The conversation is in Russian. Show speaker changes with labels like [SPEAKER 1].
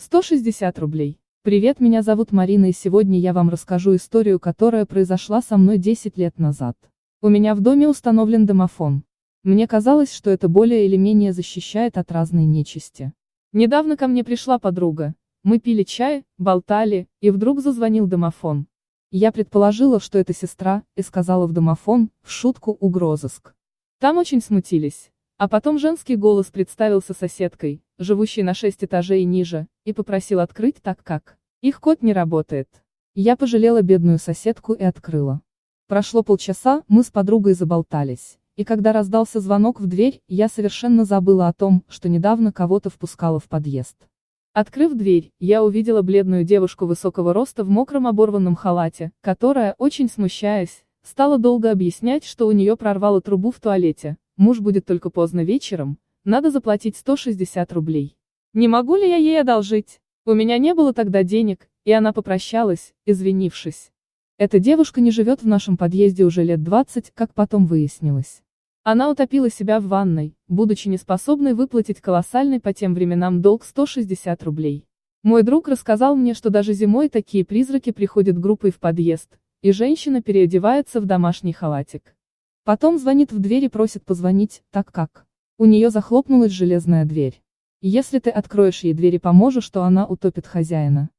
[SPEAKER 1] 160 рублей. Привет, меня зовут Марина и сегодня я вам расскажу историю, которая произошла со мной 10 лет назад. У меня в доме установлен домофон. Мне казалось, что это более или менее защищает от разной нечисти. Недавно ко мне пришла подруга. Мы пили чай, болтали, и вдруг зазвонил домофон. Я предположила, что это сестра, и сказала в домофон, в шутку, угрозыск. Там очень смутились. А потом женский голос представился соседкой, живущей на шесть этажей ниже, и попросил открыть так как. Их код не работает. Я пожалела бедную соседку и открыла. Прошло полчаса, мы с подругой заболтались. И когда раздался звонок в дверь, я совершенно забыла о том, что недавно кого-то впускала в подъезд. Открыв дверь, я увидела бледную девушку высокого роста в мокром оборванном халате, которая, очень смущаясь, стала долго объяснять, что у нее прорвало трубу в туалете, муж будет только поздно вечером, надо заплатить 160 рублей. Не могу ли я ей одолжить? У меня не было тогда денег, и она попрощалась, извинившись. Эта девушка не живет в нашем подъезде уже лет 20, как потом выяснилось. Она утопила себя в ванной, будучи неспособной выплатить колоссальный по тем временам долг 160 рублей. Мой друг рассказал мне, что даже зимой такие призраки приходят группой в подъезд, и женщина переодевается в домашний халатик. Потом звонит в дверь и просит позвонить, так как у нее захлопнулась железная дверь. Если ты откроешь ей дверь и поможешь, то она утопит хозяина.